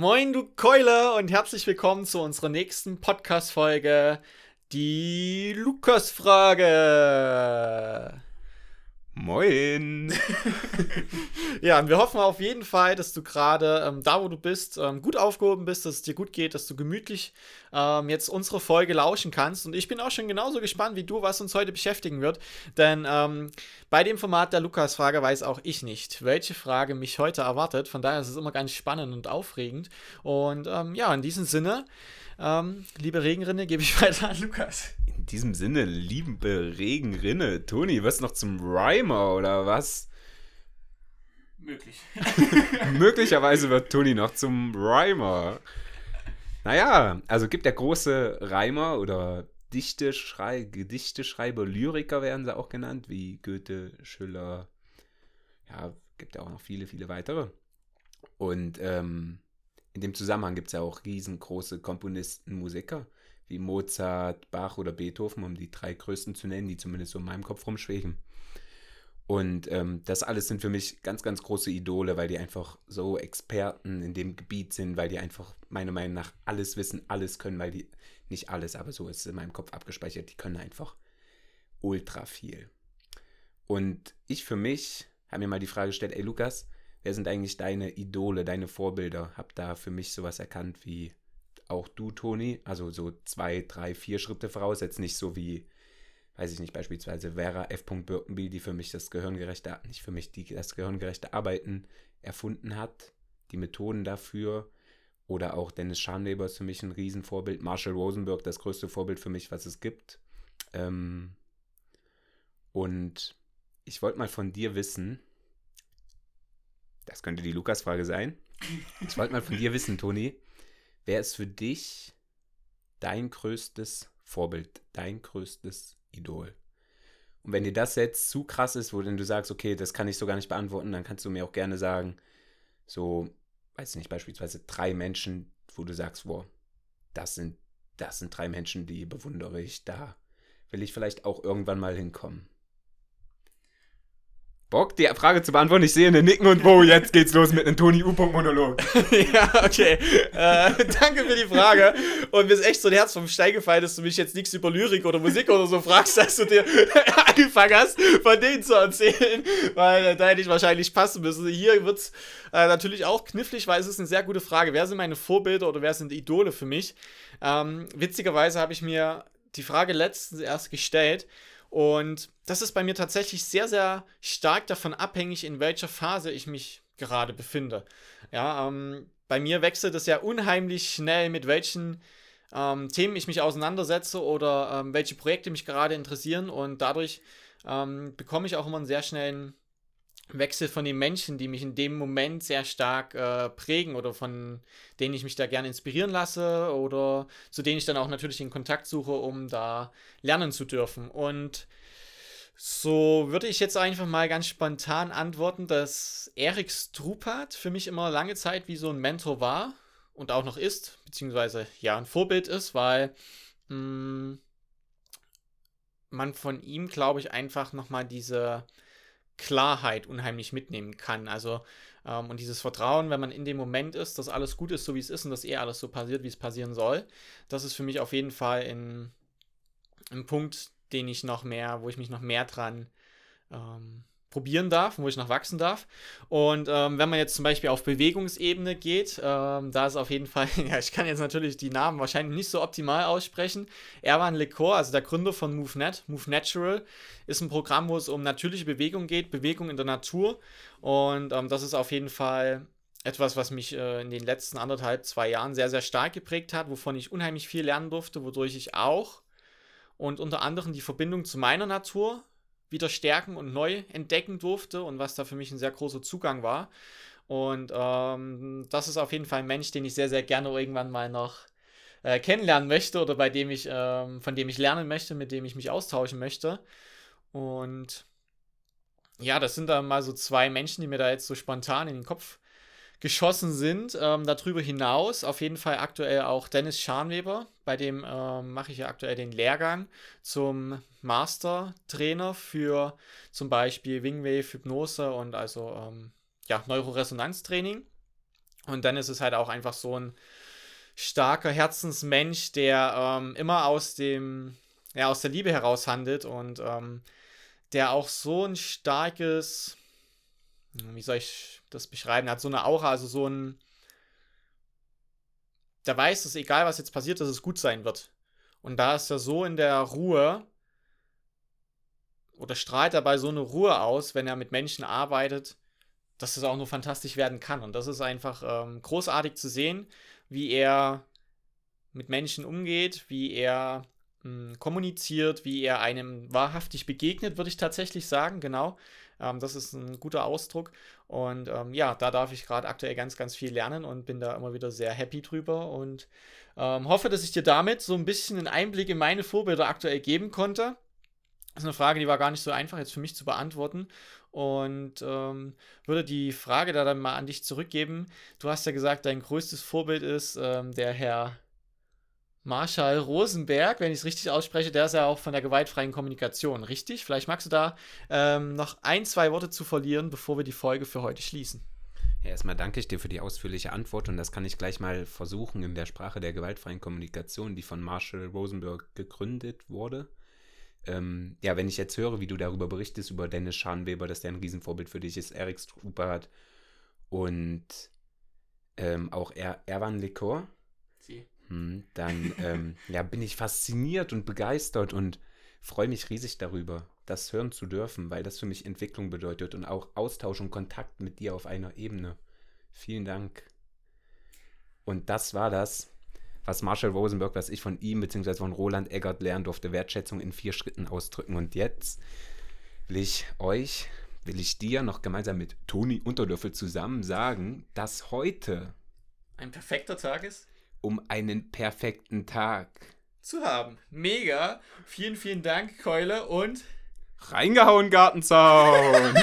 Moin, du Keule, und herzlich willkommen zu unserer nächsten Podcast-Folge, die Lukas-Frage. Moin. ja, und wir hoffen auf jeden Fall, dass du gerade ähm, da, wo du bist, ähm, gut aufgehoben bist, dass es dir gut geht, dass du gemütlich ähm, jetzt unsere Folge lauschen kannst. Und ich bin auch schon genauso gespannt wie du, was uns heute beschäftigen wird. Denn ähm, bei dem Format der Lukas-Frage weiß auch ich nicht, welche Frage mich heute erwartet. Von daher ist es immer ganz spannend und aufregend. Und ähm, ja, in diesem Sinne, ähm, liebe Regenrinne, gebe ich weiter an Lukas. In diesem Sinne, liebe Regenrinne. Toni, wirst noch zum Rhymer oder was? Möglich. Möglicherweise wird Toni noch zum Rhymer. Naja, also gibt der große Reimer oder Dichte, Schrei Gedichteschreiber, Lyriker werden sie auch genannt, wie Goethe, Schiller. Ja, gibt ja auch noch viele, viele weitere. Und ähm, in dem Zusammenhang gibt es ja auch riesengroße Komponisten, Musiker, wie Mozart, Bach oder Beethoven, um die drei größten zu nennen, die zumindest so in meinem Kopf rumschweben. Und ähm, das alles sind für mich ganz, ganz große Idole, weil die einfach so Experten in dem Gebiet sind, weil die einfach meiner Meinung nach alles wissen, alles können, weil die, nicht alles, aber so ist es in meinem Kopf abgespeichert, die können einfach ultra viel. Und ich für mich habe mir mal die Frage gestellt, ey Lukas, wer sind eigentlich deine Idole, deine Vorbilder? Hab da für mich sowas erkannt wie auch du, Toni, also so zwei, drei, vier Schritte voraus, jetzt nicht so wie weiß ich nicht, beispielsweise Vera F. Birkenby, die für mich das gehirngerechte, nicht für mich, die das gehirngerechte Arbeiten erfunden hat, die Methoden dafür. Oder auch Dennis Scharnleber ist für mich ein Riesenvorbild. Marshall Rosenberg, das größte Vorbild für mich, was es gibt. Ähm und ich wollte mal von dir wissen, das könnte die Lukas-Frage sein. Ich wollte mal von dir wissen, Toni, wer ist für dich dein größtes Vorbild, dein größtes Idol. Und wenn dir das jetzt zu krass ist, wo denn du sagst, okay, das kann ich so gar nicht beantworten, dann kannst du mir auch gerne sagen, so, weiß nicht, beispielsweise drei Menschen, wo du sagst, wow, das sind, das sind drei Menschen, die bewundere ich, da will ich vielleicht auch irgendwann mal hinkommen. Bock, die Frage zu beantworten. Ich sehe eine Nicken und wo, jetzt geht's los mit einem Toni U-Punkt-Monolog. ja, okay. Äh, danke für die Frage. Und mir ist echt so ein Herz vom Stein gefallen, dass du mich jetzt nichts über Lyrik oder Musik oder so fragst, dass du dir angefangen hast, von denen zu erzählen. Weil äh, da hätte ich wahrscheinlich passen müssen. Hier wird's äh, natürlich auch knifflig, weil es ist eine sehr gute Frage. Wer sind meine Vorbilder oder wer sind Idole für mich? Ähm, witzigerweise habe ich mir die Frage letztens erst gestellt und das ist bei mir tatsächlich sehr, sehr stark davon abhängig, in welcher Phase ich mich gerade befinde. Ja, ähm, bei mir wechselt es ja unheimlich schnell, mit welchen ähm, Themen ich mich auseinandersetze oder ähm, welche Projekte mich gerade interessieren. Und dadurch ähm, bekomme ich auch immer einen sehr schnellen Wechsel von den Menschen, die mich in dem Moment sehr stark äh, prägen oder von denen ich mich da gerne inspirieren lasse oder zu denen ich dann auch natürlich in Kontakt suche, um da lernen zu dürfen. Und so würde ich jetzt einfach mal ganz spontan antworten, dass Erik Strupat für mich immer lange Zeit wie so ein Mentor war und auch noch ist, beziehungsweise ja ein Vorbild ist, weil mh, mm, man von ihm, glaube ich, einfach nochmal diese Klarheit unheimlich mitnehmen kann. Also, ähm, und dieses Vertrauen, wenn man in dem Moment ist, dass alles gut ist, so wie es ist und dass eh alles so passiert, wie es passieren soll, das ist für mich auf jeden Fall ein, ein Punkt, den ich noch mehr, wo ich mich noch mehr dran ähm, probieren darf, wo ich noch wachsen darf. Und ähm, wenn man jetzt zum Beispiel auf Bewegungsebene geht, ähm, da ist auf jeden Fall, ja, ich kann jetzt natürlich die Namen wahrscheinlich nicht so optimal aussprechen. Erwan Lecor, also der Gründer von MoveNet, Move Natural, ist ein Programm, wo es um natürliche Bewegung geht, Bewegung in der Natur. Und ähm, das ist auf jeden Fall etwas, was mich äh, in den letzten anderthalb, zwei Jahren sehr, sehr stark geprägt hat, wovon ich unheimlich viel lernen durfte, wodurch ich auch und unter anderem die Verbindung zu meiner Natur wieder stärken und neu entdecken durfte und was da für mich ein sehr großer Zugang war. Und ähm, das ist auf jeden Fall ein Mensch, den ich sehr, sehr gerne irgendwann mal noch äh, kennenlernen möchte oder bei dem ich, ähm, von dem ich lernen möchte, mit dem ich mich austauschen möchte. Und ja, das sind dann mal so zwei Menschen, die mir da jetzt so spontan in den Kopf geschossen sind. Ähm, darüber hinaus auf jeden Fall aktuell auch Dennis Scharnweber, bei dem ähm, mache ich ja aktuell den Lehrgang zum Master-Trainer für zum Beispiel Wingwave, Hypnose und also ähm, ja, Neuroresonanztraining. Und dann ist halt auch einfach so ein starker Herzensmensch, der ähm, immer aus dem, ja, aus der Liebe heraus handelt und ähm, der auch so ein starkes, wie soll ich das beschreiben, er hat so eine Aura, also so ein, der weiß, dass egal was jetzt passiert, dass es gut sein wird. Und da ist er so in der Ruhe oder strahlt dabei so eine Ruhe aus, wenn er mit Menschen arbeitet, dass es auch nur fantastisch werden kann. Und das ist einfach ähm, großartig zu sehen, wie er mit Menschen umgeht, wie er mh, hm, kommuniziert, wie er einem wahrhaftig begegnet, würde ich tatsächlich sagen, genau. Ähm, das ist ein guter Ausdruck. Und ähm, ja, da darf ich gerade aktuell ganz, ganz viel lernen und bin da immer wieder sehr happy drüber und ähm, hoffe, dass ich dir damit so ein bisschen einen Einblick in meine Vorbilder aktuell geben konnte. Das ist eine Frage, die war gar nicht so einfach jetzt für mich zu beantworten. Und ähm, würde die Frage da dann mal an dich zurückgeben. Du hast ja gesagt, dein größtes Vorbild ist ähm, der Herr Marshall Rosenberg, wenn ich es richtig ausspreche. Der ist ja auch von der gewaltfreien Kommunikation, richtig? Vielleicht magst du da ähm, noch ein, zwei Worte zu verlieren, bevor wir die Folge für heute schließen. Ja, erstmal danke ich dir für die ausführliche Antwort und das kann ich gleich mal versuchen in der Sprache der gewaltfreien Kommunikation, die von Marshall Rosenberg gegründet wurde. Ähm, ja, wenn ich jetzt höre, wie du darüber berichtest, über Dennis Scharnweber, dass der ein Riesenvorbild für dich ist, Eric Strupert und ähm, auch er Erwan Likor, hm, dann ähm, ja, bin ich fasziniert und begeistert und freue mich riesig darüber, das hören zu dürfen, weil das für mich Entwicklung bedeutet und auch Austausch und Kontakt mit dir auf einer Ebene. Vielen Dank. Und das war das was Marshall Rosenberg, was ich von ihm bzw. von Roland Eggert lernen durfte, Wertschätzung in vier Schritten ausdrücken. Und jetzt will ich euch, will ich dir noch gemeinsam mit Toni Unterlöffel zusammen sagen, dass heute ein perfekter Tag ist, um einen perfekten Tag zu haben. Mega. Vielen, vielen Dank, Keule und reingehauen Gartenzaun.